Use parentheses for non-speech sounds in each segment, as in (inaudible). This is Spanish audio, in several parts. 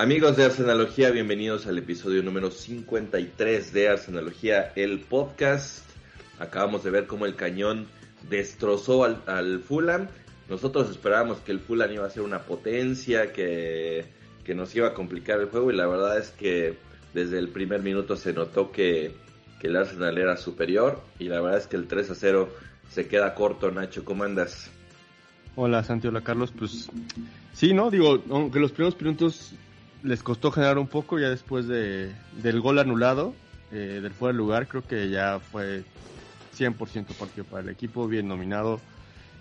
Amigos de Arsenalogía, bienvenidos al episodio número 53 de Arsenalogía, el podcast. Acabamos de ver cómo el cañón destrozó al, al Fulham. Nosotros esperábamos que el Fulham iba a ser una potencia, que, que nos iba a complicar el juego y la verdad es que desde el primer minuto se notó que, que el Arsenal era superior y la verdad es que el 3 a 0 se queda corto. Nacho, ¿cómo andas? Hola Santi, hola Carlos, pues sí, ¿no? Digo, aunque los primeros minutos les costó generar un poco, ya después de, del gol anulado, eh, del fuera de lugar, creo que ya fue 100% partido para el equipo, bien nominado.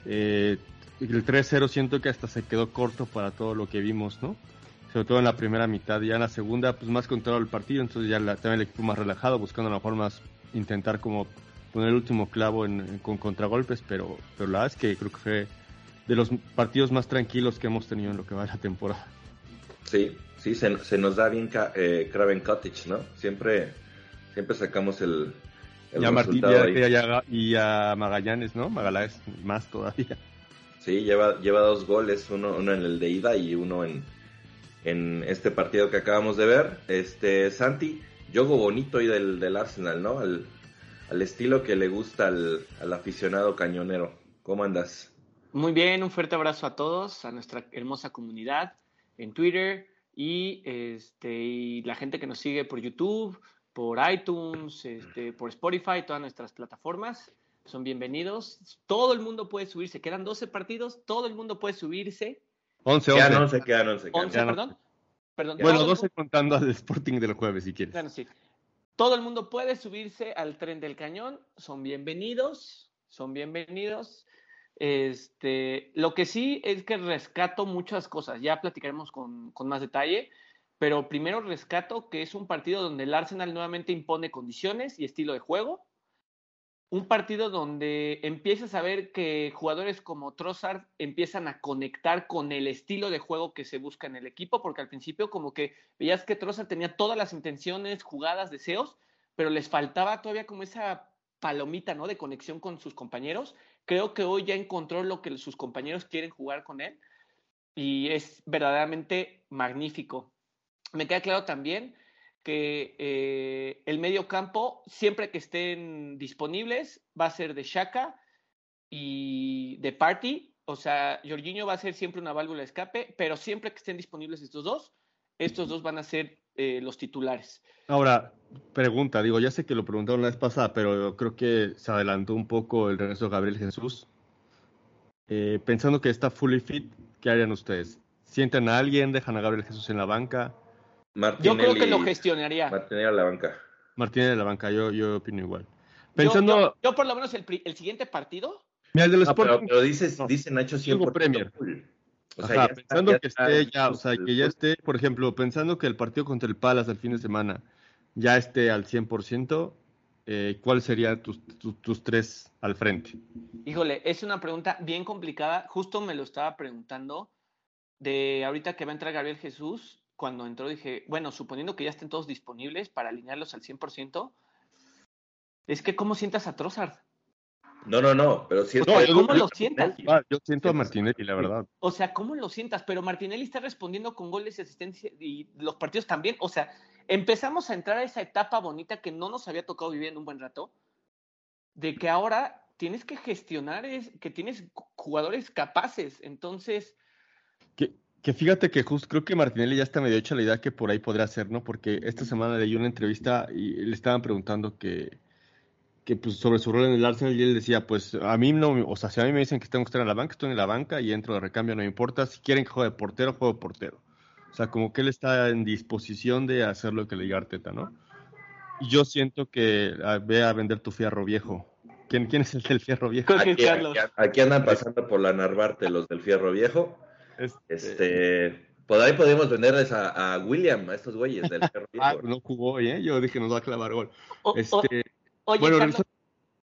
Eh, el 3-0 siento que hasta se quedó corto para todo lo que vimos, ¿no? Sobre todo en la primera mitad, ya en la segunda, pues más controlado el partido, entonces ya la, también el equipo más relajado, buscando la forma más, intentar como poner el último clavo en, con contragolpes, pero, pero la verdad es que creo que fue de los partidos más tranquilos que hemos tenido en lo que va de la temporada. Sí, sí, se, se nos da bien eh, Craven Cottage, ¿no? Siempre, siempre sacamos el, el y, a Martín, resultado y, a, y a Magallanes, ¿no? Magallanes más todavía. Sí, lleva, lleva dos goles, uno, uno en el de ida y uno en, en este partido que acabamos de ver. Este, Santi, juego bonito hoy del, del Arsenal, ¿no? Al, al estilo que le gusta al, al aficionado cañonero. ¿Cómo andas? Muy bien, un fuerte abrazo a todos, a nuestra hermosa comunidad en Twitter y, este, y la gente que nos sigue por YouTube, por iTunes, este, por Spotify, todas nuestras plataformas. Son bienvenidos. Todo el mundo puede subirse. Quedan 12 partidos, todo el mundo puede subirse. 11, Quedan 11. 11, quedan 11. quedan 11, Ya no- perdón. Perdón. Bueno, todo el 12 contando al Sporting del jueves, si quieres. Bueno, sí. Todo el mundo puede subirse al tren del cañón. Son bienvenidos. Son bienvenidos. Este, lo que sí es que rescato muchas cosas. Ya platicaremos con, con más detalle. Pero primero rescato que es un partido donde el Arsenal nuevamente impone condiciones y estilo de juego. Un partido donde empiezas a ver que jugadores como Trossard empiezan a conectar con el estilo de juego que se busca en el equipo, porque al principio como que veías que Trossard tenía todas las intenciones, jugadas, deseos, pero les faltaba todavía como esa palomita, ¿no? De conexión con sus compañeros. Creo que hoy ya encontró lo que sus compañeros quieren jugar con él y es verdaderamente magnífico. Me queda claro también que eh, el medio campo, siempre que estén disponibles, va a ser de Shaka y de Party. O sea, Jorginho va a ser siempre una válvula de escape, pero siempre que estén disponibles estos dos, estos dos van a ser eh, los titulares. Ahora, pregunta, digo, ya sé que lo preguntaron la vez pasada, pero creo que se adelantó un poco el regreso de Gabriel Jesús. Eh, pensando que está fully fit, ¿qué harían ustedes? ¿Sienten a alguien? ¿Dejan a Gabriel Jesús en la banca? Yo creo que lo gestionaría. Martinelli a la banca. Martínez en la banca, yo, yo opino igual. Yo- Pensando, yo, yo por lo menos el, siguiente partido, mira, el del No, pero, pero dices, no. dice Nacho Digo 100% Premier. full. O Ajá, ya está- pensando ya que está esté ya, o sea, el que ya esté, por ejemplo, pensando que el partido contra el Palace al fin de semana ya esté al 100%, eh, ¿cuáles serían tus, tus, tus tres al frente? Híjole, es una pregunta bien complicada. Justo me lo estaba preguntando de ahorita que va a entrar Gabriel Jesús. Cuando entró dije, bueno, suponiendo que ya estén todos disponibles para alinearlos al 100%, es que ¿cómo sientas a Trossard? No, no, no, pero si es No, que- ¿cómo lo sientas? Ah, yo siento a Martinelli, la verdad. O sea, ¿cómo lo sientas? Pero Martinelli está respondiendo con goles y asistencia y los partidos también. O sea, empezamos a entrar a esa etapa bonita que no nos había tocado vivir en un buen rato, de que ahora tienes que gestionar, es, que tienes jugadores capaces. Entonces, Que, que fíjate que justo creo que Martinelli ya está medio hecha la idea que por ahí podría ser, ¿no? Porque esta semana leí una entrevista y le estaban preguntando que, que pues sobre su rol en el Arsenal y él decía, pues a mí no, o sea, si a mí me dicen que tengo que estar en la banca, estoy en la banca y entro de recambio, no me importa. Si quieren que juegue de portero, juego de portero. O sea, como que él está en disposición de hacer lo que le diga Arteta, ¿no? Y yo siento que ah, ve a vender tu fierro viejo. ¿Quién, quién es el del fierro viejo? Aquí, Carlos. aquí- aquí andan pasando por la Narvarte los del Fierro Viejo. Este, por ahí podemos venderles a, a William, a estos güeyes del (laughs) Fierro Ah, Viejo. no jugó hoy, ¿eh? Yo dije, nos va a clavar gol. O- Este, oye, bueno, Carlos,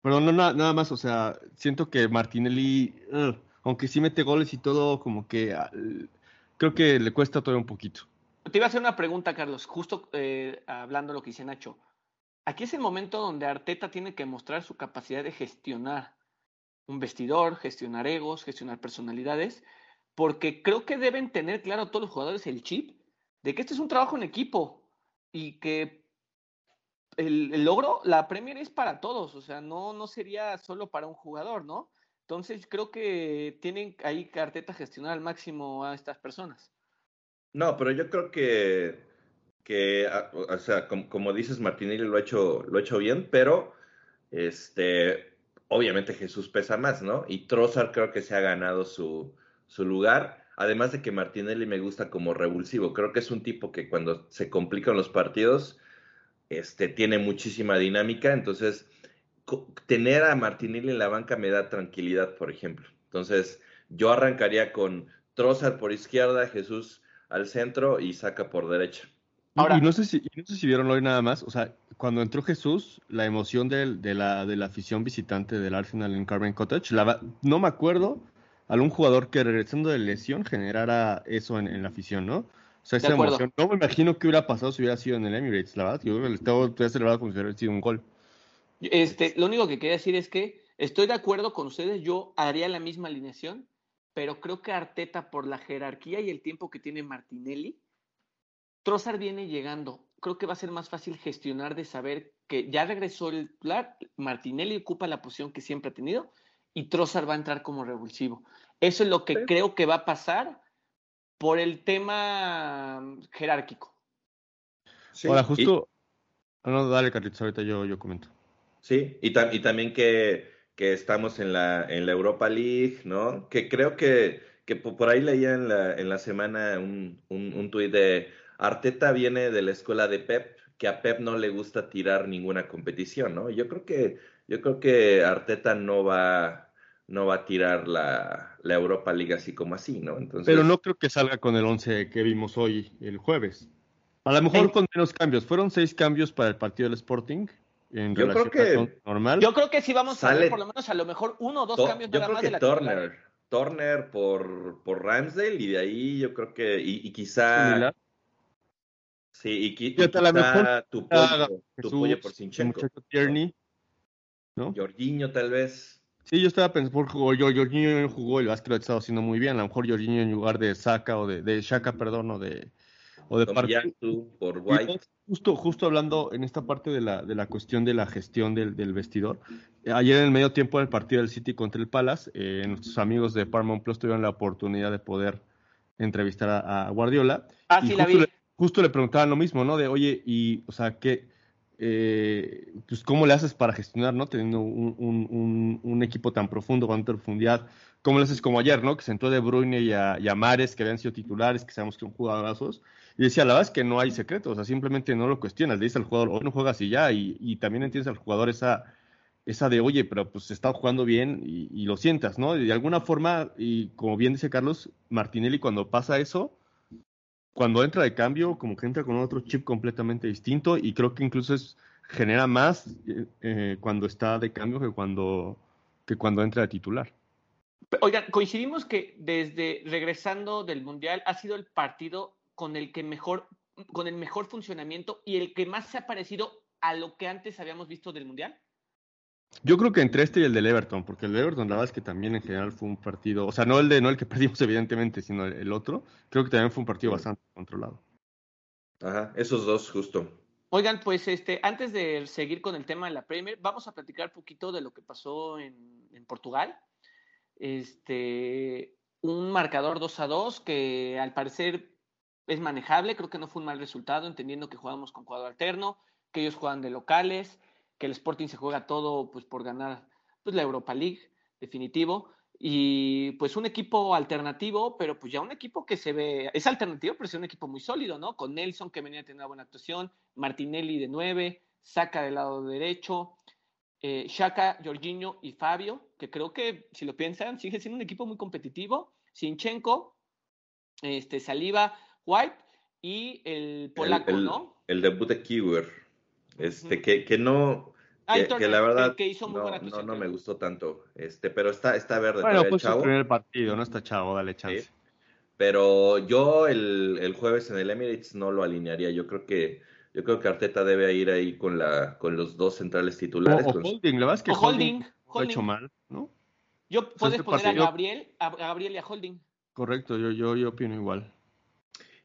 perdón, no, na- nada más, o sea, siento que Martinelli, aunque sí mete goles y todo, como que creo que le cuesta todavía un poquito. te iba a hacer una pregunta, Carlos, justo eh, hablando de lo que dice Nacho. Aquí es el momento donde Arteta tiene que mostrar su capacidad de gestionar un vestidor, gestionar egos, gestionar personalidades, porque creo que deben tener claro todos los jugadores el chip de que este es un trabajo en equipo y que el, logro, la Premier es para todos, o sea, no, no sería solo para un jugador, ¿no? Entonces creo que tienen ahí carteta gestionar al máximo a estas personas. No, pero yo creo que, que o sea, como, dices, Martinelli lo ha hecho, lo ha hecho bien, pero este, obviamente Jesús pesa más, ¿no? Y Trossard creo que se ha ganado su, su lugar. Además de que Martinelli me gusta como revulsivo. Creo que es un tipo que cuando se complican los partidos, este, tiene muchísima dinámica. Entonces, tener a Martinelli en la banca me da tranquilidad, por ejemplo. Entonces, yo arrancaría con Trossard por izquierda, Jesús al centro y saca por derecha. Ahora, y no sé si, no sé si vieron hoy nada más, o sea, cuando entró Jesús, la emoción de, de, la, de la afición visitante del Arsenal en Carmen Cottage, la, no me acuerdo algún jugador que regresando de lesión generara eso en, la afición, ¿no? O sea, esa emoción. No me imagino qué hubiera pasado si hubiera sido en el Emirates, la verdad. Yo estaba celebrado como si hubiera sido un gol. Este, lo único que quería decir es que estoy de acuerdo con ustedes, yo haría la misma alineación, pero creo que Arteta, por la jerarquía y el tiempo que tiene Martinelli, Trossard viene llegando. Creo que va a ser más fácil gestionar de saber que ya regresó el titular, Martinelli ocupa la posición que siempre ha tenido y Trossard va a entrar como revulsivo. Eso es lo que creo que va a pasar por el tema jerárquico. Ahora, justo. No, dale, Carlitos, ahorita yo, yo comento. Sí, y, y también que, que, estamos en la, en la Europa League, ¿no? Que creo que, que por ahí leía en la, en la semana un, un, un tuit de Arteta viene de la escuela de Pep, que a Pep no le gusta tirar ninguna competición, ¿no? Yo creo que, yo creo que Arteta no va, no va a tirar la, la Europa League así como así, ¿no? Entonces... Pero no creo que salga con el 11 que vimos hoy, el jueves. A lo mejor con menos cambios. Fueron seis cambios para el partido del Sporting. En yo creo que normal. Yo creo que sí vamos a ver por lo menos a lo mejor uno o dos cambios yo creo que Turner, Turner por, por Ramsdale y de ahí yo creo que y, quizá sí y, y quizá mejor tu pollo, tu pollo por Sinchenko. Tierney, ¿no? Jorginho tal vez. Sí, yo estaba pensando, por jugó, yo, Jorginho jugó, el Vasco lo ha estado haciendo muy bien. A lo mejor Jorginho en lugar de Saka o de, de Shaka, perdón, o de, o de por White. Justo, justo hablando en esta parte de la, de la cuestión de la gestión del, del vestidor. Ayer en el medio tiempo del partido del City contra el Palace, eh, nuestros amigos de Paramount Plus tuvieron la oportunidad de poder entrevistar a, Guardiola. Ah, sí, la vi. justo le preguntaban lo mismo, ¿no? De, oye, y, o sea, ¿qué, eh, pues cómo le haces para gestionar, ¿no? Teniendo un, equipo tan profundo, con tanta profundidad. ¿Cómo le haces como ayer, ¿no? Que sentó De Bruyne y a, Mares, que habían sido titulares, que sabemos que son jugadorazos. Y decía, la verdad es que no hay secretos, o sea, simplemente no lo cuestionas. Le dices al jugador, o no juegas y ya. Y, también entiendes al jugador esa, esa de, oye, pero pues está jugando bien y, lo sientas, ¿no? de alguna forma, y como bien dice Carlos, Martinelli cuando pasa eso, cuando entra de cambio, como que entra con otro chip completamente distinto y creo que incluso es, genera más eh, eh, cuando está de cambio que cuando, que cuando entra de titular. Oigan, coincidimos que desde regresando del Mundial ha sido el partido con el que mejor, con el mejor funcionamiento y el que más se ha parecido a lo que antes habíamos visto del Mundial. Yo creo que entre este y el del Everton, porque el de Everton la verdad es que también en general fue un partido, o sea, no el de no el que (laughs) perdimos evidentemente, sino el, otro, creo que también fue un partido bastante controlado. Ajá, esos dos justo. Oigan, pues este, antes de seguir con el tema de la Premier, vamos a platicar un poquito de lo que pasó en, en Portugal. Este, un marcador 2 a 2 que al parecer es manejable, creo que no fue un mal resultado, entendiendo que jugamos con cuadro alterno, que ellos juegan de locales que el Sporting se juega todo pues por ganar pues la Europa League, definitivo, y pues un equipo alternativo, pero pues ya un equipo que se ve, es alternativo, pero es un equipo muy sólido, ¿no? Con Nelson que venía a tener una buena actuación, Martinelli de nueve, Saca del lado derecho, eh, Shaka, Jorginho y Fabio, que creo que si lo piensan, sigue siendo un equipo muy competitivo, Sinchenko, este, Saliva, White y el polaco, ¿no? El debut de Kiwer. Este, que, que no, ah, que, la verdad no, no, me gustó tanto, este, pero está, está verde. Bueno, pues el primer partido, no está chavo, dale chance. Pero yo el, el, jueves en el Emirates no lo alinearía, yo creo que yo creo que Arteta debe ir ahí con la con los dos centrales titulares. O, Holding, la verdad es que Holding, Lo ha hecho mal, ¿no? Yo puedes este poner a Gabriel, a Gabriel y a Holding. Correcto, yo, yo, yo opino igual.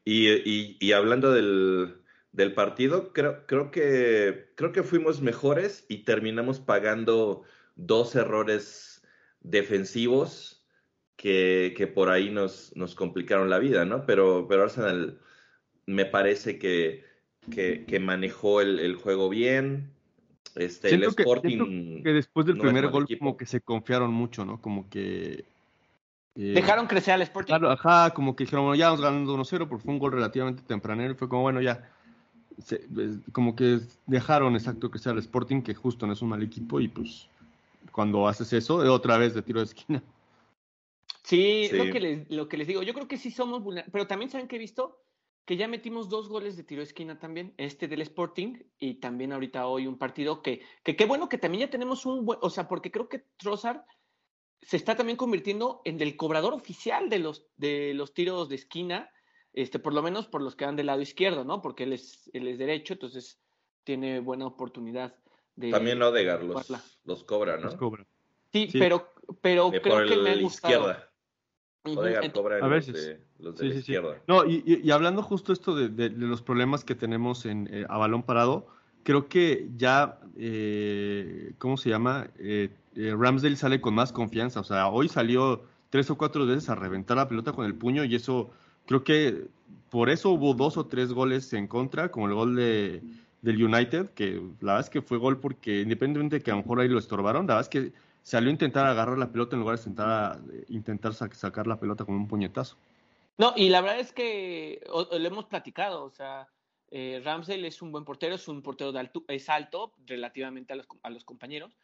Y, y, hablando del, del, partido, creo, creo, que, creo que fuimos mejores y terminamos pagando dos errores defensivos que, que por ahí nos, nos, complicaron la vida, ¿no? Pero, pero Arsenal me parece que, que, que manejó el, el, juego bien. Este, el Sporting. Que, después del primer gol, como que se confiaron mucho, ¿no? Como que eh, Dejaron crecer al Sporting. Claro, ajá, como que dijeron, bueno, ya vamos ganando 1-0, porque fue un gol relativamente tempranero y fue como, bueno, ya. Como que dejaron exacto que sea el Sporting, que justo no es un mal equipo, y pues cuando haces eso, otra vez de tiro de esquina. Sí, Lo, que les, lo que les digo, yo creo que sí somos vulnerables, pero también saben que he visto que ya metimos dos goles de tiro de esquina también, este del Sporting y también ahorita hoy un partido que, que qué bueno que también ya tenemos un buen, o sea, porque creo que Trossard se está también convirtiendo en el cobrador oficial de los, de los tiros de esquina, este, por lo menos por los que van del lado izquierdo, ¿no? Porque él es, él es derecho, entonces tiene buena oportunidad de. También Odegar los, los cobra, ¿no? Los cobra. Sí, pero, pero creo que me ha gustado. Izquierda. Odegar cobra a veces. Los de, los de la izquierda. No, y, y, hablando justo esto de, de, los problemas que tenemos en, eh, a balón parado, creo que ya, eh, ¿cómo se llama? Eh, eh, Ramsdale sale con más confianza. O sea, hoy salió tres o cuatro veces a reventar la pelota con el puño y eso, creo que por eso hubo dos o tres goles en contra, como el gol de, del United, que la verdad es que fue gol porque independientemente de que a lo mejor ahí lo estorbaron, la verdad es que salió a intentar agarrar la pelota en lugar de intentar, intentar sacar la pelota con un puñetazo. No, y la verdad es que lo hemos platicado, o sea, eh, Ramsdale es un buen portero, es un portero de alto, es alto relativamente a los, a los compañeros,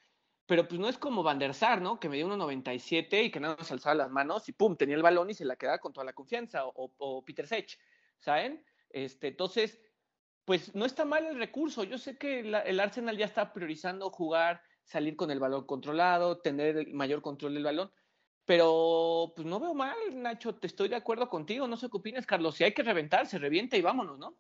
pero pues no es como Van der Sar, ¿no? Que me dio 1.97 y que nada más alzaba las manos y pum, tenía el balón y se la quedaba con toda la confianza, o, Peter Sech, ¿saben? Este, entonces, pues no está mal el recurso. Yo sé que el Arsenal ya está priorizando jugar, salir con el balón controlado, tener el mayor control del balón, pero pues no veo mal, Nacho, te estoy de acuerdo contigo, no sé qué opinas, Carlos, si hay que reventar, se revienta y vámonos, ¿no?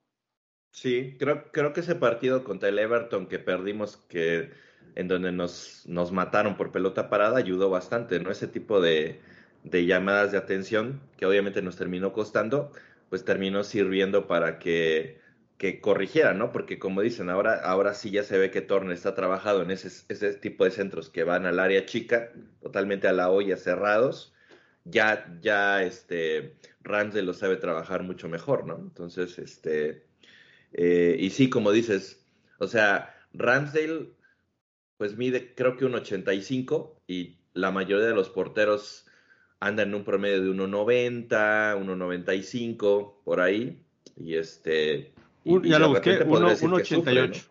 Sí, creo, creo que ese partido contra el Everton que perdimos, que en donde nos, nos mataron por pelota parada, ayudó bastante, ¿no? Ese tipo de, de llamadas de atención que obviamente nos terminó costando, pues terminó sirviendo para que, que corrigiera, ¿no? Porque como dicen, ahora, ahora sí ya se ve que Torne está trabajado en ese, ese tipo de centros que van al área chica, totalmente a la olla cerrados. Ya, ya, este, Ramsey lo sabe trabajar mucho mejor, ¿no? Entonces, este, eh, y sí, como dices, o sea, Ramsdale pues mide creo que un 85 y la mayoría de los porteros andan en un promedio de 1.90, 1.95 por ahí y este y, ya lo busqué, 1.88.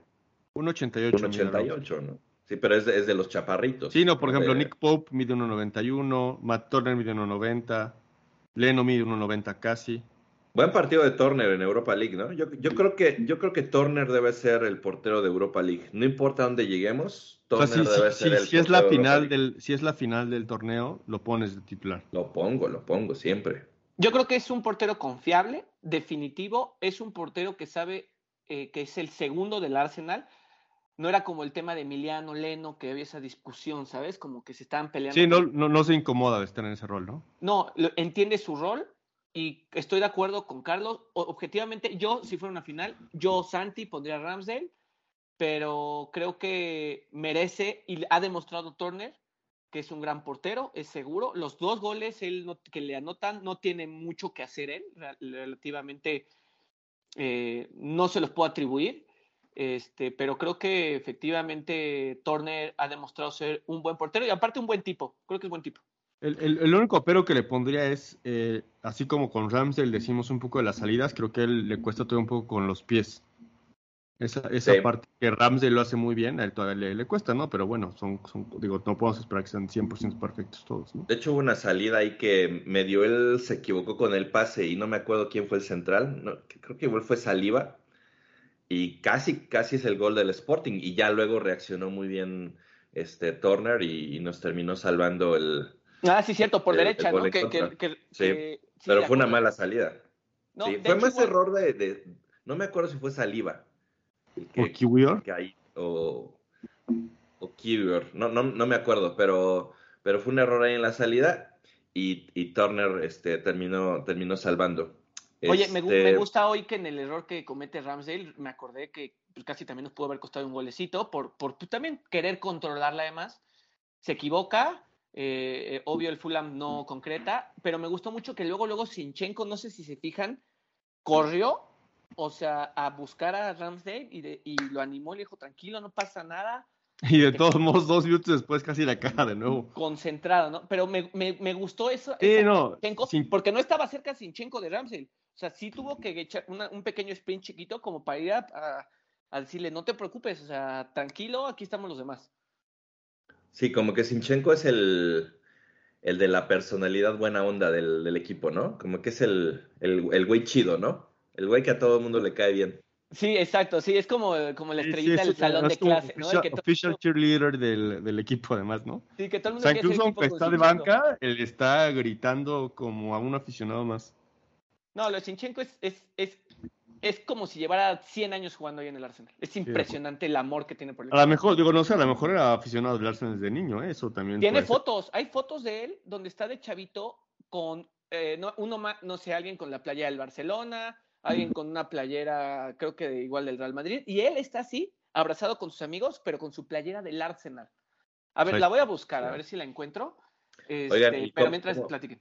1.88. 1.88, ¿no? Sí, pero es de, es de, los chaparritos. Sí, no, por ejemplo, Nick Pope mide 1.91, Matt Turner mide 1.90, Leno mide 1.90 casi. Buen partido de Turner en Europa League, ¿no? Yo, yo, creo que, yo creo que Turner debe ser el portero de Europa League. No importa dónde lleguemos, Turner debe ser el si es la final del Si es la final del torneo, lo pones de titular. Lo pongo, lo pongo siempre. Yo creo que es un portero confiable, definitivo. Es un portero que sabe eh, que es el segundo del Arsenal. No era como el tema de Emiliano Leno, que había esa discusión, ¿sabes? Como que se estaban peleando. Sí, no, no, no se incomoda de estar en ese rol, ¿no? No, entiende su rol y estoy de acuerdo con Carlos. Objetivamente, yo, si fuera una final, yo, Santi, pondría a Ramsdale, pero creo que merece y ha demostrado Turner que es un gran portero, es seguro. Los dos goles él que le anotan no tiene mucho que hacer él, relativamente eh, no se los puedo atribuir. Este, pero creo que efectivamente Turner ha demostrado ser un buen portero y aparte un buen tipo, creo que es buen tipo. El, único pero que le pondría es, eh, así como con Ramsdale decimos un poco de las salidas, creo que él le cuesta todo un poco con los pies. Esa, esa parte que Ramsdale lo hace muy bien, a él todavía le, cuesta, ¿no? Pero bueno, son, digo, no podemos esperar que sean 100% perfectos todos, ¿no? De hecho, hubo una salida ahí que medio él se equivocó con el pase y no me acuerdo quién fue el central, no, creo que igual fue Saliva y casi, casi es el gol del Sporting y ya luego reaccionó muy bien este Turner y nos terminó salvando el, Ah, sí, cierto, por derecha, ¿no? sí, pero fue una mala salida. sí, fue más error de, No me acuerdo si fue saliva. ¿O Kiwior? O, o Kiwior. No, no, no me acuerdo, pero, pero fue un error ahí en la salida y, y Turner este, terminó, terminó salvando. Oye, me, me, este gusta hoy que en el error que comete Ramsdale, me acordé que pues, casi también nos pudo haber costado un golecito por, por pues, también querer controlarla además. Se equivoca, eh, eh, obvio el Fulham no concreta, pero me gustó mucho que luego, luego Sinchenko, no sé si se fijan, corrió, o sea, a buscar a Ramsdale y, y lo animó, le dijo, tranquilo, no pasa nada. Y de todos modos, dos minutos después casi la caja de nuevo. Concentrado, ¿no? Pero me, me, me gustó eso. No, porque no estaba cerca Sinchenko de Ramsdale. O sea, sí tuvo que echar un pequeño sprint chiquito como para ir a, a, decirle, no te preocupes, o sea, tranquilo, aquí estamos los demás. Sí, como que Sinchenko es el, el de la personalidad buena onda del, del equipo, ¿no? Como que es el, el, el güey chido, ¿no? El güey que a todo el mundo le cae bien. Sí, exacto, sí, es como, como la estrellita del salón de clase, ¿no? El que official cheerleader del, del, equipo, además, ¿no? Sí, que todo el mundo o sea, incluso aunque está de banca, él está gritando como a un aficionado más. No, lo de Sinchenko es, es, es, es, como si llevara 100 años jugando ahí en el Arsenal. Es impresionante el amor que tiene por el. A lo mejor, digo, no sé, a lo mejor era aficionado del Arsenal desde niño, ¿eh? eso también. Tiene fotos, hay fotos de él donde está de chavito con eh, no, uno más, no sé, alguien con la playa del Barcelona alguien con una playera, creo que igual del Real Madrid, y él está así, abrazado con sus amigos, pero con su playera del Arsenal. A ver, la voy a buscar, a ver si la encuentro. Este, pero mientras platiquen.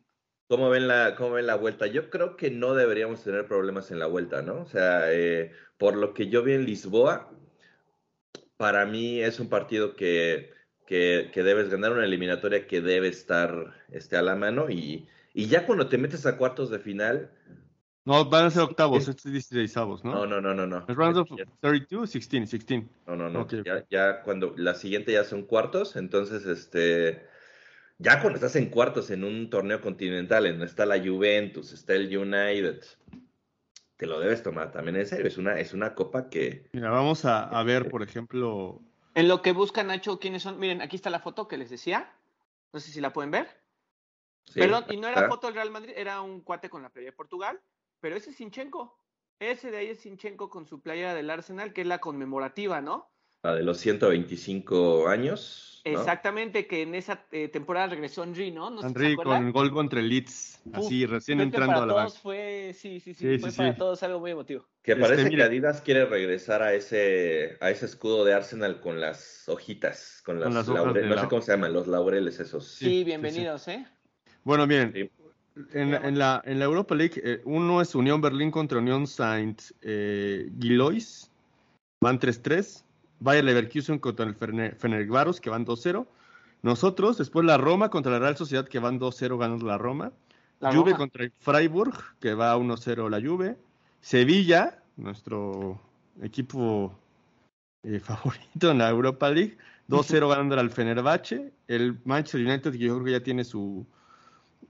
¿Cómo ven, la, ¿Cómo ven la vuelta? Yo creo que no deberíamos tener problemas en la vuelta, ¿no? O sea, eh, por lo que yo vi en Lisboa, para mí es un partido que, que, que, debes ganar, una eliminatoria que debe estar este, a la mano y, y ya cuando te metes a cuartos de final, no, van a ser octavos, estos es 16 avos, ¿no? No, no, no, no. ¿Es rounds of 32, 16, 16. No, no, no. Ya, ya, cuando la siguiente ya son cuartos, entonces, este, ya cuando estás en cuartos en un torneo continental, en donde está la Juventus, está el United, te lo debes tomar también en serio. Es una, es una copa que. Mira, vamos a, a ver, por ejemplo. En lo que busca Nacho, ¿quiénes son? Miren, aquí está la foto que les decía. No sé si la pueden ver. Perdón, y no era foto del Real Madrid, era un cuate con la playa de Portugal. Pero ese es Sinchenko. Ese de ahí es Sinchenko con su playera del Arsenal, que es la conmemorativa, ¿no? La de los 125 años. Exactamente, que en esa eh, temporada regresó Henry, ¿no? no Henry con el gol contra el Leeds, así recién entrando a la todos fue, sí, sí, sí, fue para todos algo muy emotivo. Que este, parece que Adidas quiere regresar a ese, a ese escudo de Arsenal con las hojitas, con las, laureles, no sé cómo se llaman, los laureles esos. Sí, bienvenidos, ¿eh? Bueno, miren, en, en, la, en la Europa League, eh, uno es Unión Berlín contra Unión Saint eh, Gilois, van 3-3. Bayer Leverkusen contra el Fenerbahce, que van 2-0. Nosotros, después la Roma contra la Real Sociedad, que van 2-0, ganando la Roma. La Juve contra el Freiburg, que va 1-0 la Juve. Sevilla, nuestro equipo eh, (laughs) favorito en la Europa League, 2-0 (laughs) ganando al Fenerbahce. El Manchester United, que yo creo que ya tiene su,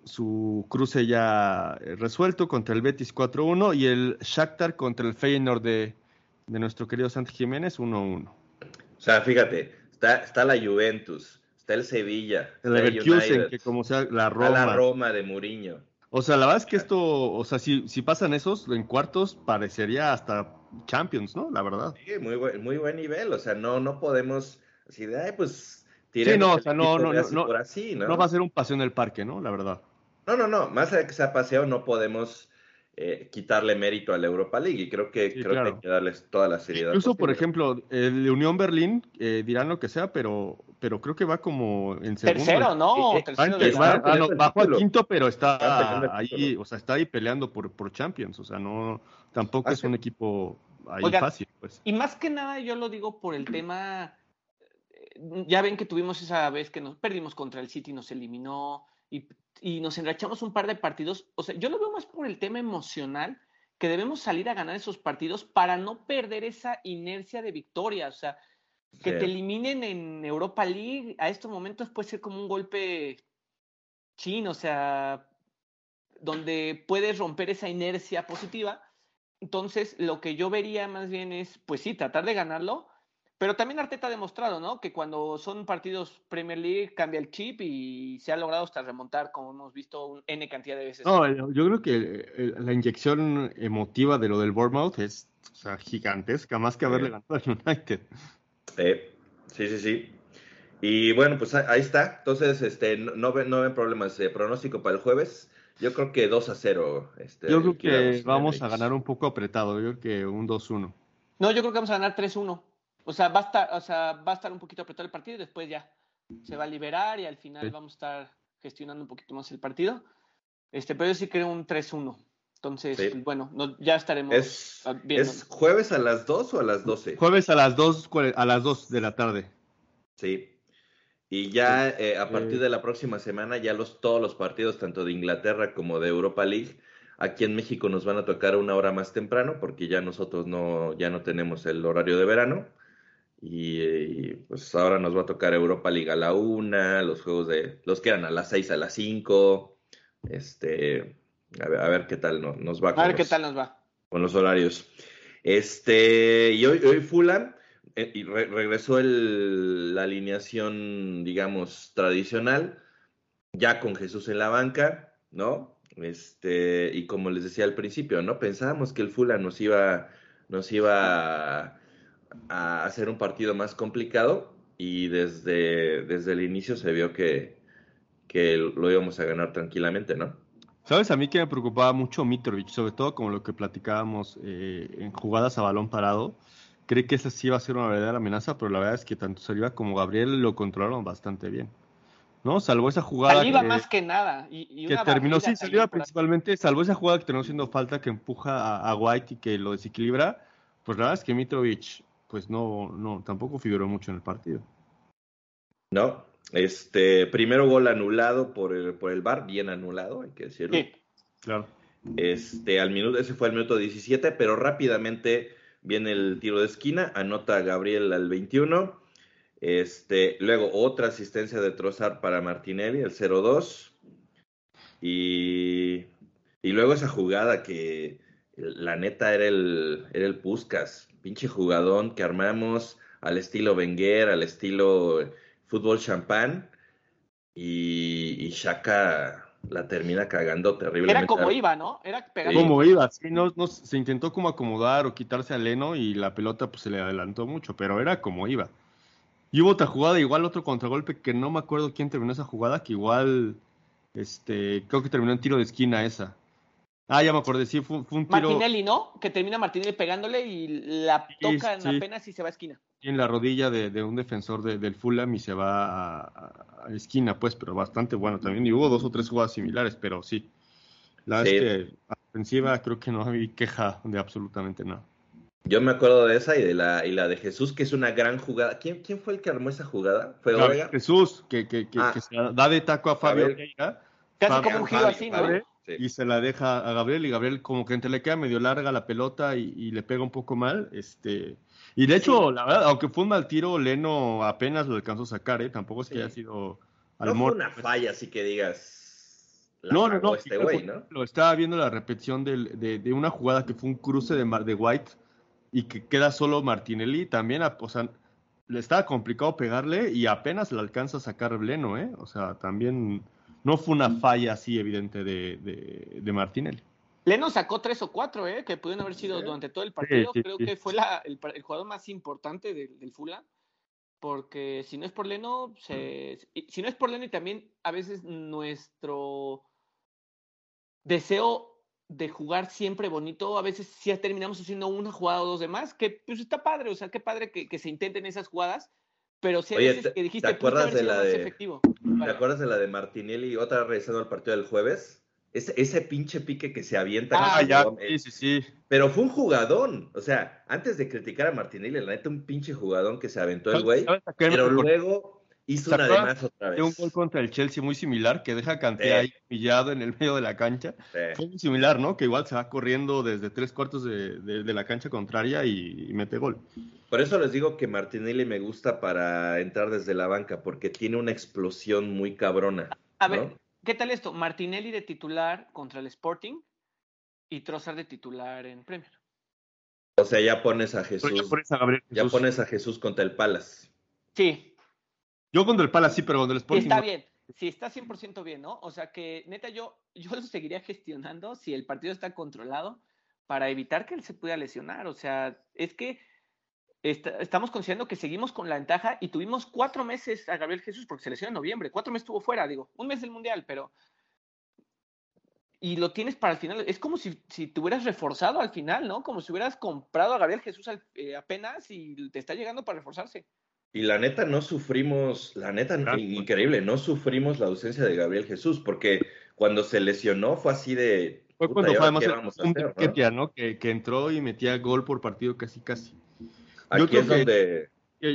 su cruce ya eh, resuelto contra el Betis 4-1 y el Shakhtar contra el Feyenoord de, de nuestro querido Santi Jiménez 1-1. O sea, fíjate, está, está la Juventus, está el Sevilla, el Leverkusen, que como sea la Roma. la Roma de Mourinho. O sea, la verdad es que esto, o sea, si, si pasan esos en cuartos, parecería hasta Champions, ¿no? La verdad. Sí, muy buen, muy buen nivel, o sea, no, no podemos, así de, ay, pues... Sí, no, o sea, no, no, no, no, no va a ser un paseo en el parque, ¿no? La verdad. No, no, no. Más allá de que sea paseo, no podemos eh, quitarle mérito a la Europa League. Y creo que, creo que hay que darles toda la seriedad. Incluso, por ejemplo, el de Unión Berlín eh, dirán lo que sea, pero, pero creo que va como en segundo. Tercero, ¿no? Eh, Tercero va, ah, no bajo al quinto, pero está ahí, o sea, está ahí peleando por, por Champions. O sea, no, tampoco es un equipo ahí fácil. Pues. Y más que nada, yo lo digo por el tema. Ya ven que tuvimos esa vez que nos perdimos contra el City, nos eliminó y y nos enrachamos un par de partidos. O sea, yo lo veo más por el tema emocional, que debemos salir a ganar esos partidos para no perder esa inercia de victoria. O sea, que te eliminen en Europa League a estos momentos puede ser como un golpe chino, o sea, donde puedes romper esa inercia positiva. Entonces, lo que yo vería más bien es, pues sí, tratar de ganarlo, pero también Arteta ha demostrado, ¿no? Que cuando son partidos Premier League cambia el chip y se ha logrado hasta remontar, como hemos visto un N cantidad de veces. No, yo creo que la inyección emotiva de lo del Bournemouth es o sea, gigantesca, más que haberle ganado al United. sí, sí, sí. Y bueno, pues ahí está. Entonces, este, no, ven, no ven problemas. de pronóstico para el jueves. Yo creo que 2 a 0. Este, yo creo que vamos a ganar un poco apretado. Yo creo que un 2-1. No, yo creo que vamos a ganar 3-1. O sea, va a estar, o sea, va a estar un poquito apretado el partido y después ya se va a liberar y al final Sí. vamos a estar gestionando un poquito más el partido. Este, pero yo sí creo un 3-1. Entonces, Sí. pues, bueno, no- ya estaremos ¿Es, viendo. ¿Es jueves a las 2 o a las 12? Jueves a las 2, a las 2 de la tarde. Sí. Y ya eh, a partir Eh. de la próxima semana, ya los, todos los partidos, tanto de Inglaterra como de Europa League, aquí en México nos van a tocar una hora más temprano, porque ya nosotros no, ya no tenemos el horario de verano. Y, eh, y, pues ahora nos va a tocar Europa League a la una, los juegos de, los que eran a las 6 a las 5. Este, a ver, a ver qué tal no- nos va A con ver qué los- tal nos va. con los horarios. Este, y hoy, hoy Fulham eh, y re- regresó el- la alineación, digamos, tradicional, ya con Jesús en la banca, ¿no? Este, y como les decía al principio, ¿no? Pensábamos que el Fulham nos iba, nos iba a, hacer un partido más complicado y desde, desde el inicio se vio que, que lo íbamos a ganar tranquilamente, ¿no? ¿Sabes? A mí que me preocupaba mucho Mitrovic, sobre todo como lo que platicábamos eh, en jugadas a balón parado. Creí que esa sí iba a ser una verdadera amenaza, pero la verdad es que tanto Saliba como Gabriel lo controlaron bastante bien. ¿No? Salvo esa jugada Saliva que, más que nada. Y, y que una terminó por ahí. principalmente, salvo esa jugada que terminó siendo falta que empuja a, a White y que lo desequilibra, pues la verdad es que Mitrovic pues no, no, tampoco figuró mucho en el partido. ¿no? Este, primero gol anulado por el, por el VAR, bien anulado, hay que decirlo. Sí. Claro. Este, al minuto, ese fue al minuto 17, pero rápidamente viene el tiro de esquina, anota Gabriel al 21. Este, luego otra asistencia de Trozar para Martinelli, el 0-2. Y, y luego esa jugada que la neta era el, era el Puskas, pinche jugadón que armamos al estilo Wenger, al estilo fútbol champán. Y, y Shaka la termina cagando terriblemente. Era como iba, ¿no? Era pegando. Como iba, sí, no, no, se intentó como acomodar o quitarse a Leno y la pelota pues se le adelantó mucho, pero era como iba. Y hubo otra jugada, igual otro contragolpe que no me acuerdo quién terminó esa jugada, que igual, este, creo que terminó en tiro de esquina esa. Ah, ya me acordé, sí, fue, fue un tiro Martinelli, ¿no? Que termina Martinelli pegándole y la Sí, tocan sí. apenas y se va a esquina. en la rodilla de, de un defensor de- del Fulham y se va a, a- a esquina, pues, pero bastante bueno también. Y hubo dos o tres jugadas similares, pero sí. La Sí. es que ofensiva creo que no hay queja de absolutamente nada. Yo me acuerdo de esa y de la, y la de Jesús, que es una gran jugada. ¿Quién, quién fue el que armó esa jugada? ¿Fue Claro? Jesús, que, que, que, Ah. que se da de taco a Fabio Casi Fabio, como un giro Fabio, así, ¿no? Fabio. Sí. y se la deja a Gabriel, y Gabriel como que entre le queda medio larga la pelota y, y le pega un poco mal. este Y de hecho, la verdad, aunque fue un mal tiro, Leno apenas lo alcanzó a sacar, ¿eh? Tampoco es que Sí. haya sido al No fue una falla, así que digas. La No, no. Este güey, ¿no? Lo estaba viendo la repetición de, de una jugada que fue un cruce de, de White y que queda solo Martinelli. También, o sea, le estaba complicado pegarle y apenas le alcanza a sacar Leno, ¿eh? O sea, también no fue una falla así evidente de, de, de Martinelli. Leno sacó tres o cuatro, ¿eh? Que pudieron haber sido durante todo el partido. sí, Creo sí. que fue la- el, el jugador más importante del, del Fulham. Porque si no es por Leno, se, y si no es por Leno y también a veces nuestro deseo de jugar siempre bonito, a veces sí terminamos haciendo una jugada o dos de más, que pues está padre, o sea, qué padre que, que se intenten esas jugadas, pero sí hay Oye, veces ¿te- que dijiste, te "Pudiste acuerdas de la de- efectivo. ¿Te acuerdas de la de Martinelli? Otra regresando al partido del jueves. Ese, ese pinche pique que se avienta. Ah, ya, Gómez. sí, sí, sí. Pero fue un jugadón. O sea, antes de criticar a Martinelli, la neta, un pinche jugadón que se aventó el güey. ¿Sabes a qué me Pero luego hizo ¿Se una de acuerdan más otra De un vez. gol contra el Chelsea muy similar que deja a Kanté Sí. ahí humillado en el medio de la cancha. Sí. Fue muy similar, ¿no? Que igual se va corriendo desde tres cuartos de, de- de la cancha contraria y, y mete gol. Por eso les digo que Martinelli me gusta para entrar desde la banca, porque tiene una explosión muy cabrona. A ¿no? ver, ¿qué tal esto? Martinelli de titular contra el Sporting y Trossard de titular en Premier. O sea, ya pones a Jesús. ya pones a Gabriel Ya Jesús. pones a Jesús contra el Palace. Sí, Yo contra el Palace sí, pero contra el sí Sporting está no. bien. Sí, está 100% bien, ¿no? O sea que, neta, yo, yo lo seguiría gestionando si el partido está controlado para evitar que él se pueda lesionar. O sea, es que está- estamos considerando que seguimos con la ventaja y tuvimos cuatro meses a Gabriel Jesús porque se lesionó en noviembre. Cuatro meses estuvo fuera, digo. Un mes del Mundial, pero y lo tienes para el final. Es como si, si te hubieras reforzado al final, ¿no? Como si hubieras comprado a Gabriel Jesús eh, apenas y te está llegando para reforzarse. Y la neta no sufrimos, la neta increíble, no sufrimos la ausencia de Gabriel Jesús, porque cuando se lesionó fue así de... Fue cuando fue además un ¿no? Que, que, entró y metía gol por partido casi casi. Aquí es donde...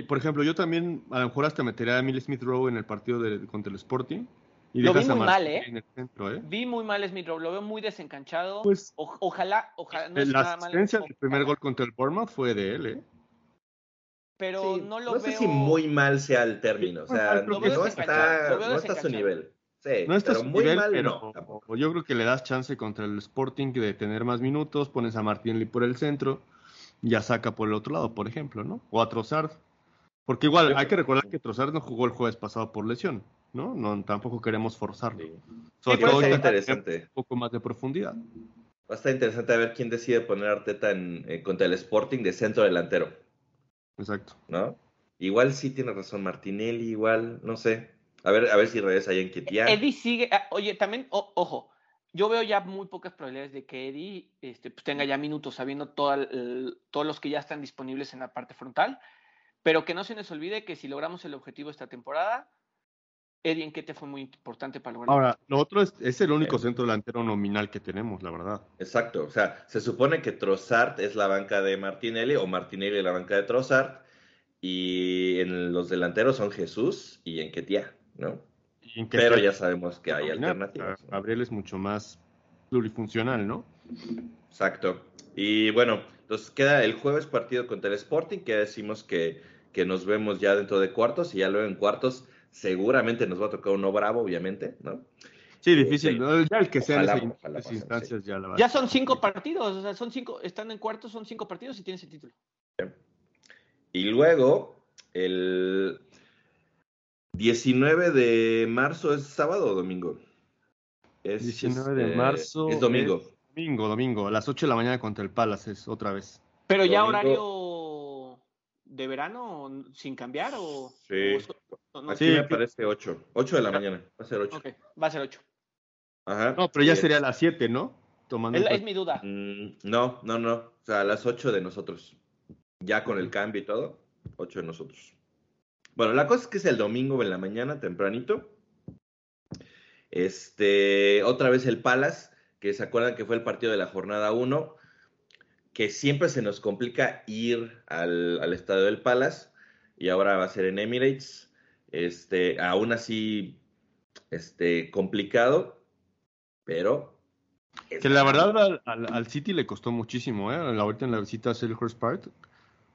por ejemplo, yo también a lo mejor hasta metería a Emil Smith Rowe en el partido de, contra el Sporting lo vi muy mal, ¿eh? ¿eh? Vi muy mal Smith Rowe, lo veo muy desencanchado. Pues, ojalá, ojalá. No la asistencia del primer gol contra el Bournemouth fue de él, ¿eh? Pero no lo no sé si muy mal sea el término, o sea, no, está, no está a su nivel. Sí, no está pero muy mal, pero no. Yo creo que le das chance contra el Sporting de tener más minutos, pones a Martín Lee por el centro, ya saca por el otro lado, por ejemplo, ¿no? O a Trossard. Porque igual hay que recordar que Trossard no jugó el jueves pasado por lesión. ¿no? no tampoco queremos forzarlo. Sobre todo interesante. Un poco más de profundidad. Va a estar interesante a ver quién decide poner a Arteta en, eh, contra el Sporting de centro delantero. Exacto. ¿No? Igual sí tiene razón Martinelli, igual, no sé. A ver, a ver si regresa ahí en Kitián. Eddie sigue, ah, oye, también, ojo, yo veo ya muy pocas probabilidades de que Eddie este, pues, tenga ya minutos sabiendo todos los que ya están disponibles en la parte frontal, pero que no se nos olvide que si logramos el objetivo esta temporada, Eddie te fue muy importante para lograr. Ahora, lo otro es, es el único centro delantero nominal que tenemos, la verdad. Exacto, o sea, se supone que Trossard es la banca de Martinelli o Martinelli la banca de Trossard y en los delanteros son Jesús y Enquetia, ¿no? Pero ya sabemos que hay alternativas. Gabriel es mucho más plurifuncional, ¿no? Exacto. Y bueno, entonces queda el jueves partido contra el Sporting, que decimos que, que nos vemos ya dentro de cuartos y ya luego en cuartos seguramente nos va a tocar uno bravo, obviamente, ¿no? Sí, difícil. Ya el que sea en esas instancias ya la va Ya son cinco partidos, o sea, son cinco, están en cuartos, son cinco partidos y tienes el título. Y luego, el 19 de marzo es sábado o domingo? Es, 19 de marzo. Es domingo. domingo, domingo, a las 8 de la mañana contra el Palace es otra vez. Pero ya horario de verano sin cambiar o, sí. Aquí me parece 8. 8 de la mañana. Va a ser 8. va a ser 8. Ajá. No, pero ya sería a las 7, ¿no? Tomando es, mi duda. Mm, no, no, no. O sea, a las 8 de nosotros. Ya con el cambio y todo, 8 de nosotros. Bueno, la cosa es que es el domingo en la mañana, tempranito. Este, otra vez el Palace, que se acuerdan que fue el partido de la jornada 1 que siempre se nos complica ir al, estadio del Palace y ahora va a ser en Emirates. Este, aún así, este, complicado, pero... Que la verdad al, City le costó muchísimo, ¿eh? Vuelta en la visita a Selhurst Park.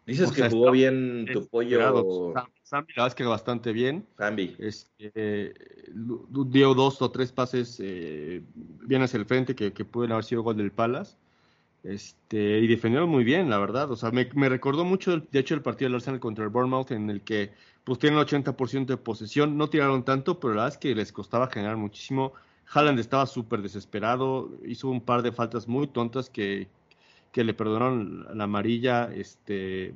Dices que jugó bien tu pollo. Sambi, la verdad es que bastante bien. Sambi. Este, dio dos o tres pases eh, bien hacia el frente que, que pueden haber sido gol del Palace. Este, y defendieron muy bien, la verdad. O sea, me, recordó mucho, de hecho, el partido del Arsenal contra el Bournemouth, en el que pues tienen el 80% de posesión. No tiraron tanto, pero la verdad es que les costaba generar muchísimo. Haaland estaba súper desesperado, hizo un par de faltas muy tontas que, que le perdonaron la amarilla. Este,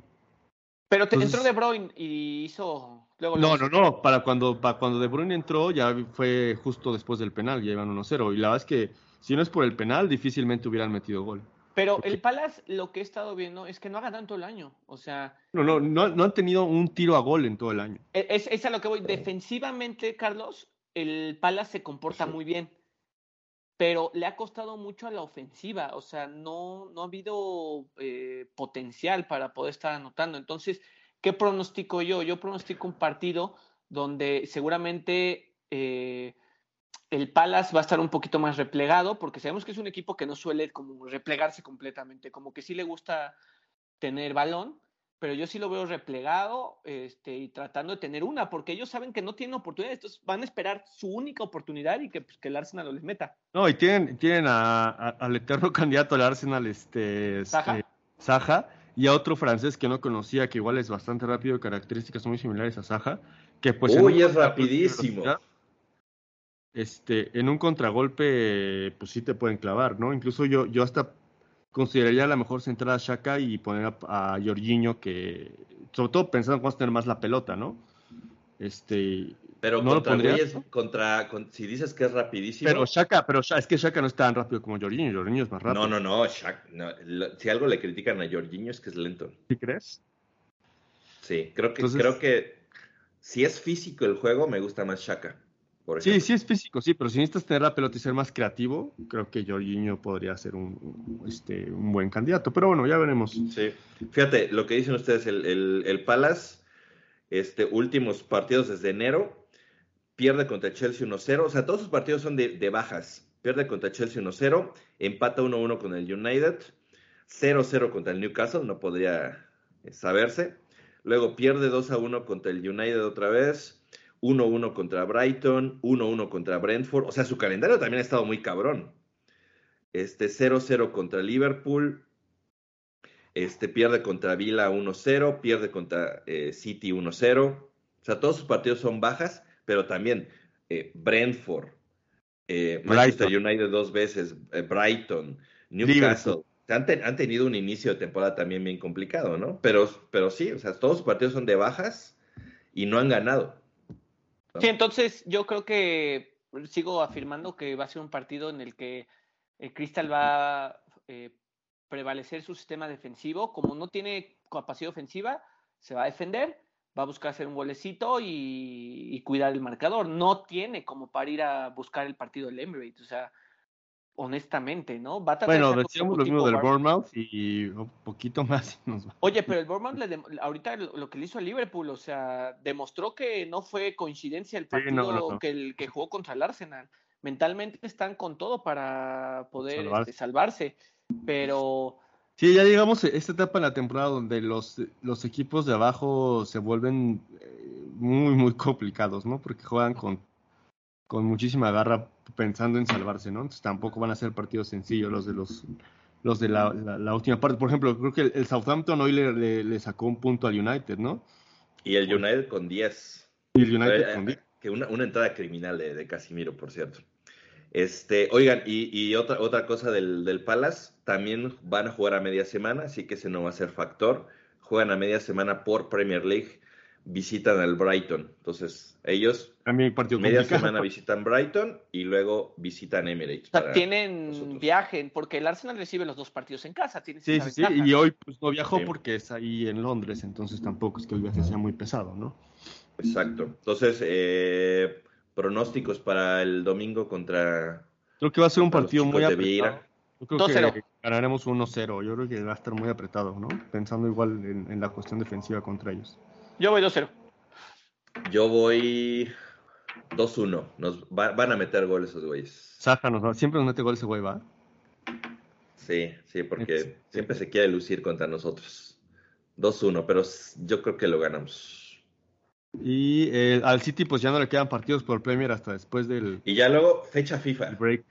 pero te entró De Bruyne y hizo. Luego no, no, no. Para cuando, para cuando De Bruyne entró, ya fue justo después del penal, ya iban 1-0. Y la verdad es que si no es por el penal, difícilmente hubieran metido gol. Pero el Palace, lo que he estado viendo es que no ha ganado todo el año. O sea. No, no, no, han tenido un tiro a gol en todo el año. E, es, es a lo que voy. Defensivamente, Carlos, el Palace se comporta muy bien. Pero le ha costado mucho a la ofensiva. O sea, no, no ha habido eh, potencial para poder estar anotando. Entonces, ¿qué pronostico yo? Yo pronostico un partido donde seguramente. Eh, el Palace va a estar un poquito más replegado, porque sabemos que es un equipo que no suele como replegarse completamente, como que sí le gusta tener balón, pero yo sí lo veo replegado este, y tratando de tener una, porque ellos saben que no tienen oportunidad, entonces van a esperar su única oportunidad y que, pues, que el Arsenal lo les meta. No, y tienen, tienen al eterno (laughs) candidato al Arsenal, este, Saja. Este, y a otro francés que no conocía, que igual es bastante rápido, características muy similares a Saja, que pues... Uy, es rapidísimo este, en un contragolpe, pues sí te pueden clavar, ¿no? Incluso yo, yo hasta consideraría la mejor centrada a Shaka y poner a, a Jorginho que, sobre todo pensando a tener más la pelota, ¿no? Este, Pero ¿No lo contra, pondrías, güeyes- no? contra, con- si dices que es rapidísimo. Pero Shaka, pero es que Shaka no es tan rápido como Jorginho, Jorginho es más rápido. no, no, no, Shaq, no, lo- si algo le critican a Jorginho es que es lento. ¿Sí crees? Sí, creo que, Entonces- creo que si es físico el juego, me gusta más Shaka. Sí, sí es físico, sí, pero si necesitas tener la pelota y ser más creativo, creo que Jorginho podría ser un, este, un buen candidato. Pero bueno, ya veremos. Sí. Fíjate, lo que dicen ustedes, el, el, el Palace, este, últimos partidos desde enero, pierde contra el Chelsea 1-0, o sea, todos sus partidos son de, de bajas. Pierde contra el Chelsea 1-0, empata 1-1 con el United, 0-0 contra el Newcastle, no podría eh, saberse. Luego pierde 2-1 contra el United otra vez, 1-1 contra Brighton, 1-1 contra Brentford. O sea, su calendario también ha estado muy cabrón. Este 0-0 contra Liverpool, este, pierde contra Villa 1-0, pierde contra eh, City 1-0. O sea, todos sus partidos son bajas, pero también eh, Brentford, eh, Manchester United dos veces, Brighton, Newcastle. Han, ten- han tenido un inicio de temporada también bien complicado, ¿no? Pero, pero sí, o sea, todos sus partidos son de bajas y no han ganado. Sí, entonces yo creo que sigo afirmando que va a ser un partido en el que el Crystal va a eh, prevalecer su sistema defensivo. Como no tiene capacidad ofensiva, se va a defender, va a buscar hacer un golecito y, y cuidar el marcador. No tiene como para ir a buscar el partido del Emirates, o sea, honestamente, ¿no? Va a tratar de Bueno, decíamos lo mismo del Bournemouth y un poquito más y nos va. Oye, pero el Bournemouth le ahorita lo, que le hizo a Liverpool, o sea, demostró que no fue coincidencia el Sí, partido no, no, no. que el que jugó contra el Arsenal. Mentalmente están con todo para poder Salvarse. este, salvarse, pero Sí, ya llegamos a esta etapa en la temporada donde los, los equipos de abajo se vuelven eh, muy, muy complicados, ¿no? Porque juegan con, con muchísima garra pensando en salvarse, ¿no? Entonces tampoco van a ser partidos sencillos los de los los de la, la- la última parte. Por ejemplo, creo que el, el Southampton hoy le, le- le sacó un punto al United, ¿no? Y el United con 10. Y el United Eh, con diez. que una, una entrada criminal de, de Casimiro, por cierto. Este, oigan, y, y otra, otra cosa del, del Palace, también van a jugar a media semana, así que ese no va a ser factor. Juegan a media semana por Premier League, visitan al Brighton. Entonces, ellos También partido media complicado. semana visitan Brighton y luego visitan Emirates. o sea, para tienen nosotros. viaje, porque el Arsenal recibe los dos partidos en casa. Sí, sí, sí. Y hoy pues, no viajó Sí. porque es ahí en Londres, entonces tampoco es que el viaje sea muy pesado, ¿no? Exacto. Entonces, eh, pronósticos para el domingo contra Creo que va a ser un partido muy apretado. Yo creo 2-0. que ganaremos 1-0. Yo creo que va a estar muy apretado, ¿no? Pensando igual en, en la cuestión defensiva contra ellos. Yo voy 2-0. Yo voy 2-1. Nos va- van a meter goles esos güeyes. Saja nos va- siempre nos mete gol ese güey, ¿va? Sí, sí, porque Sí. siempre se quiere lucir contra nosotros. 2-1, pero yo creo que lo ganamos. Y eh, al City pues ya no le quedan partidos por Premier hasta después del Y ya luego, fecha FIFA. break.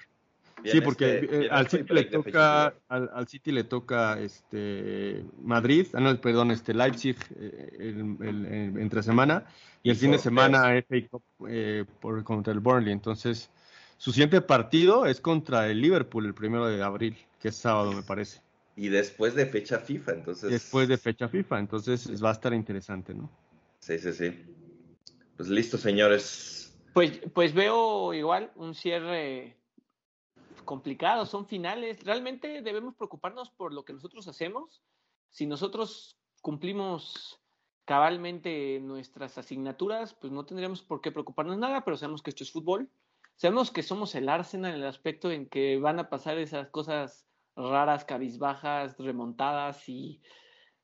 Sí, porque este- eh, al City le toca al, al City le toca este Madrid, ah, no, perdón, este Leipzig eh, el- el- el- entre semana y el fin de semana FA Cup eh, por, contra el Burnley. Entonces, su siguiente partido es contra el Liverpool el primero de abril, que es sábado me parece. Y después de fecha FIFA, entonces. Después de fecha FIFA, entonces va a estar interesante, ¿no? Sí, sí, sí. Pues listo, señores. Pues, pues veo igual un cierre complicado, son finales. Realmente debemos preocuparnos por lo que nosotros hacemos. Si nosotros cumplimos cabalmente nuestras asignaturas, pues no tendríamos por qué preocuparnos nada, pero sabemos que esto es fútbol. Sabemos que somos el Arsenal en el aspecto en que van a pasar esas cosas raras, cabizbajas, remontadas y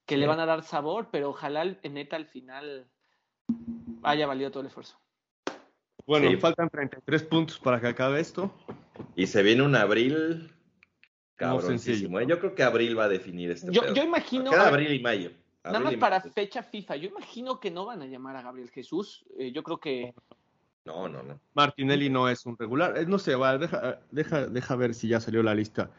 que le van a dar sabor, pero ojalá el- neta al final haya valido todo el esfuerzo. Bueno, Sí. faltan 33 puntos para que acabe esto. Y se viene un abril. No Cabroncísimo. ¿eh? Yo creo que abril va a definir este Yo, pedo. yo imagino, Queda a- abril y mayo. nada más y para mayo. fecha FIFA, yo imagino que no van a llamar a Gabriel Jesús. Eh, yo creo que No, no, no. Martinelli no es un regular. Eh, no sé, va, deja, deja, deja ver si ya salió la lista.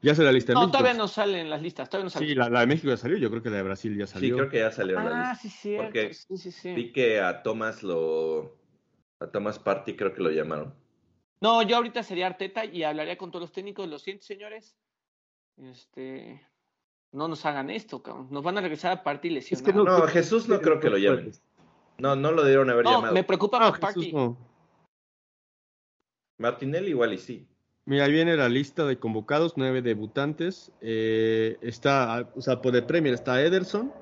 Ya salió la lista de no, México. todavía no salen las listas, todavía no Sí, salen. la, la de México ya salió, yo creo que la de Brasil ya Sí, salió. creo que ya la ah, lista. sí, cierto. Porque Sí, sí, sí. Vi que a Thomas lo. A Thomas Party creo que lo llamaron. No, yo ahorita sería Arteta y hablaría con todos los técnicos. Lo siento, señores. Este, no nos hagan esto, cabrón. Nos van a regresar a partir Es que lesionados. No, Jesús no creo que lo llamen. No, no lo dieron haber No, llamado. me preocupa no. Martinelli igual y sí. Mira, ahí viene la lista de convocados, nueve debutantes. Eh, está, o sea, por el Premier está Ederson,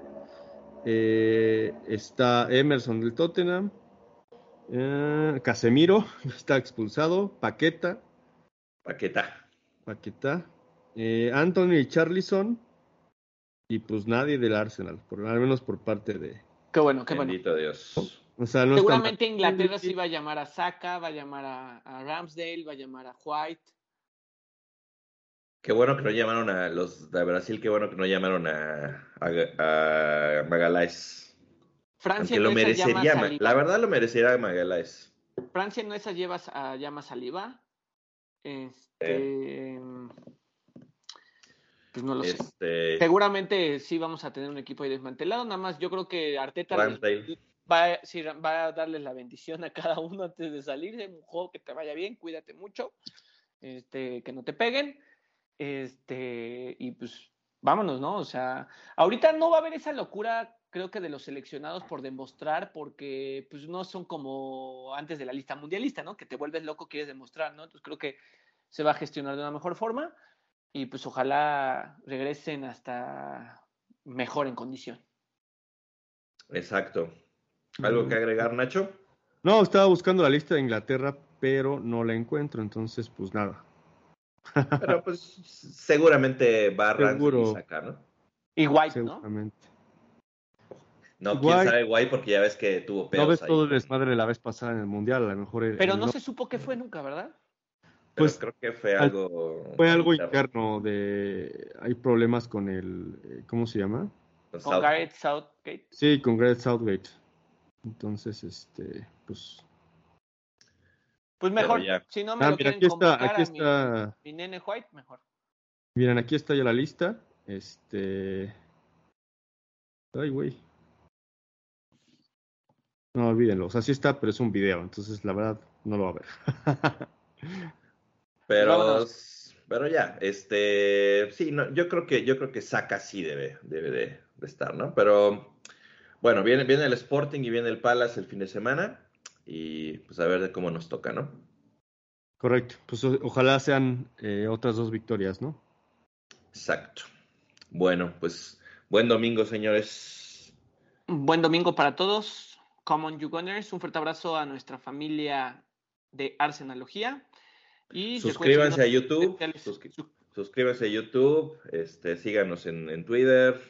eh, está Emerson del Tottenham, eh, Casemiro (laughs) está expulsado, Paqueta, Paqueta. Paqueta, eh, Anthony y Charlison y pues nadie del Arsenal, por al menos por parte de, Qué bueno, qué bueno. Bendito Dios. o sea, no Seguramente Inglaterra sí va a llamar a Saka, va a llamar a, a Ramsdale, va a llamar a White. Qué bueno que no llamaron a los de Brasil, qué bueno que no llamaron a, a, a Magaláes. Francia lo merecería, la verdad lo merecería Magaláes. Francia no esas llevas a llama Saliba. Este, pues no lo sé. Este, Seguramente sí vamos a tener un equipo ahí desmantelado. Nada más yo creo que Arteta va, sí, va a darles la bendición a cada uno antes de salirse. Un juego que te vaya bien, cuídate mucho. Este, que no te peguen. Este, y pues vámonos, ¿no? O sea, ahorita no va a haber esa locura, creo que de los seleccionados por demostrar, porque pues no son como antes de la lista mundialista, ¿no? Que te vuelves loco, quieres demostrar, ¿no? Entonces creo que se va a gestionar de una mejor forma y pues ojalá regresen hasta mejor en condición. Exacto. ¿Algo que agregar, Nacho? No, estaba buscando la lista de Inglaterra, pero no la encuentro, entonces pues nada. Pero pues seguramente va a Seguro. sacar, ¿no? Y White, ¿no? Seguramente. No, quién Guay. sabe guay porque ya ves que tuvo No pedos ves ahí. todo el desmadre la vez pasada en el Mundial, a lo mejor... el- Pero el no no- se supo qué fue nunca, ¿verdad? Pero pues, creo que fue al- algo... Fue algo interno de... Hay problemas con el... eh, ¿Cómo se llama? Con Con South- Gareth Southgate. Sí, con Gareth Southgate. Entonces, este, pues... Pues Pero mejor, si no me Ah, lo mira, quieren aquí está, aquí a mi- está... mi, nene White, mejor. Miren, aquí está ya la lista. Este... Ay, güey. No, olvídenlo. O sea, sí está, pero es un video. Entonces, la verdad, no lo va a ver. (laughs) Pero, Vámonos. pero ya, este, sí, no, yo creo que, yo creo que Saka sí debe, debe de, de estar, ¿no? Pero, bueno, viene, viene el Sporting y viene el Palace el fin de semana y pues a ver de cómo nos toca, ¿no? Correcto. Pues o- ojalá sean eh, otras dos victorias, ¿no? Exacto. Bueno, pues buen domingo, señores. Buen domingo para todos. Common You Gunners. Un fuerte abrazo a nuestra familia de Arsenalogía. Y Suscríbanse a YouTube, suscríbanse a YouTube, este, síganos en, en Twitter,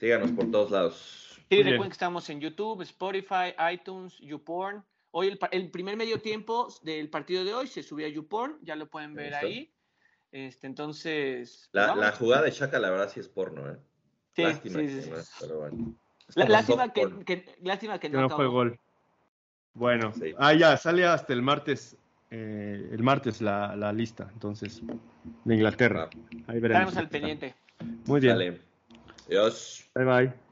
síganos por todos lados. Sí, recuerden que estamos en YouTube, Spotify, iTunes, YouPorn. Hoy el, primer medio tiempo del partido de hoy se subió a YouPorn, ya lo pueden ver Listo. ahí. Este, entonces, La, la jugada de Shaka, la verdad, sí es porno, ¿eh? Sí, Lástima sí, que sí, no sí. es, pero bueno. Lástima, que, lástima que Que no, no fue gol. Bueno. Sí. Ah, ya, sale hasta el martes. eh, el martes la, la lista, entonces, de Inglaterra. Ah, Ahí veremos. Estaremos al pendiente. Muy bien. Dale. Adiós. Bye bye.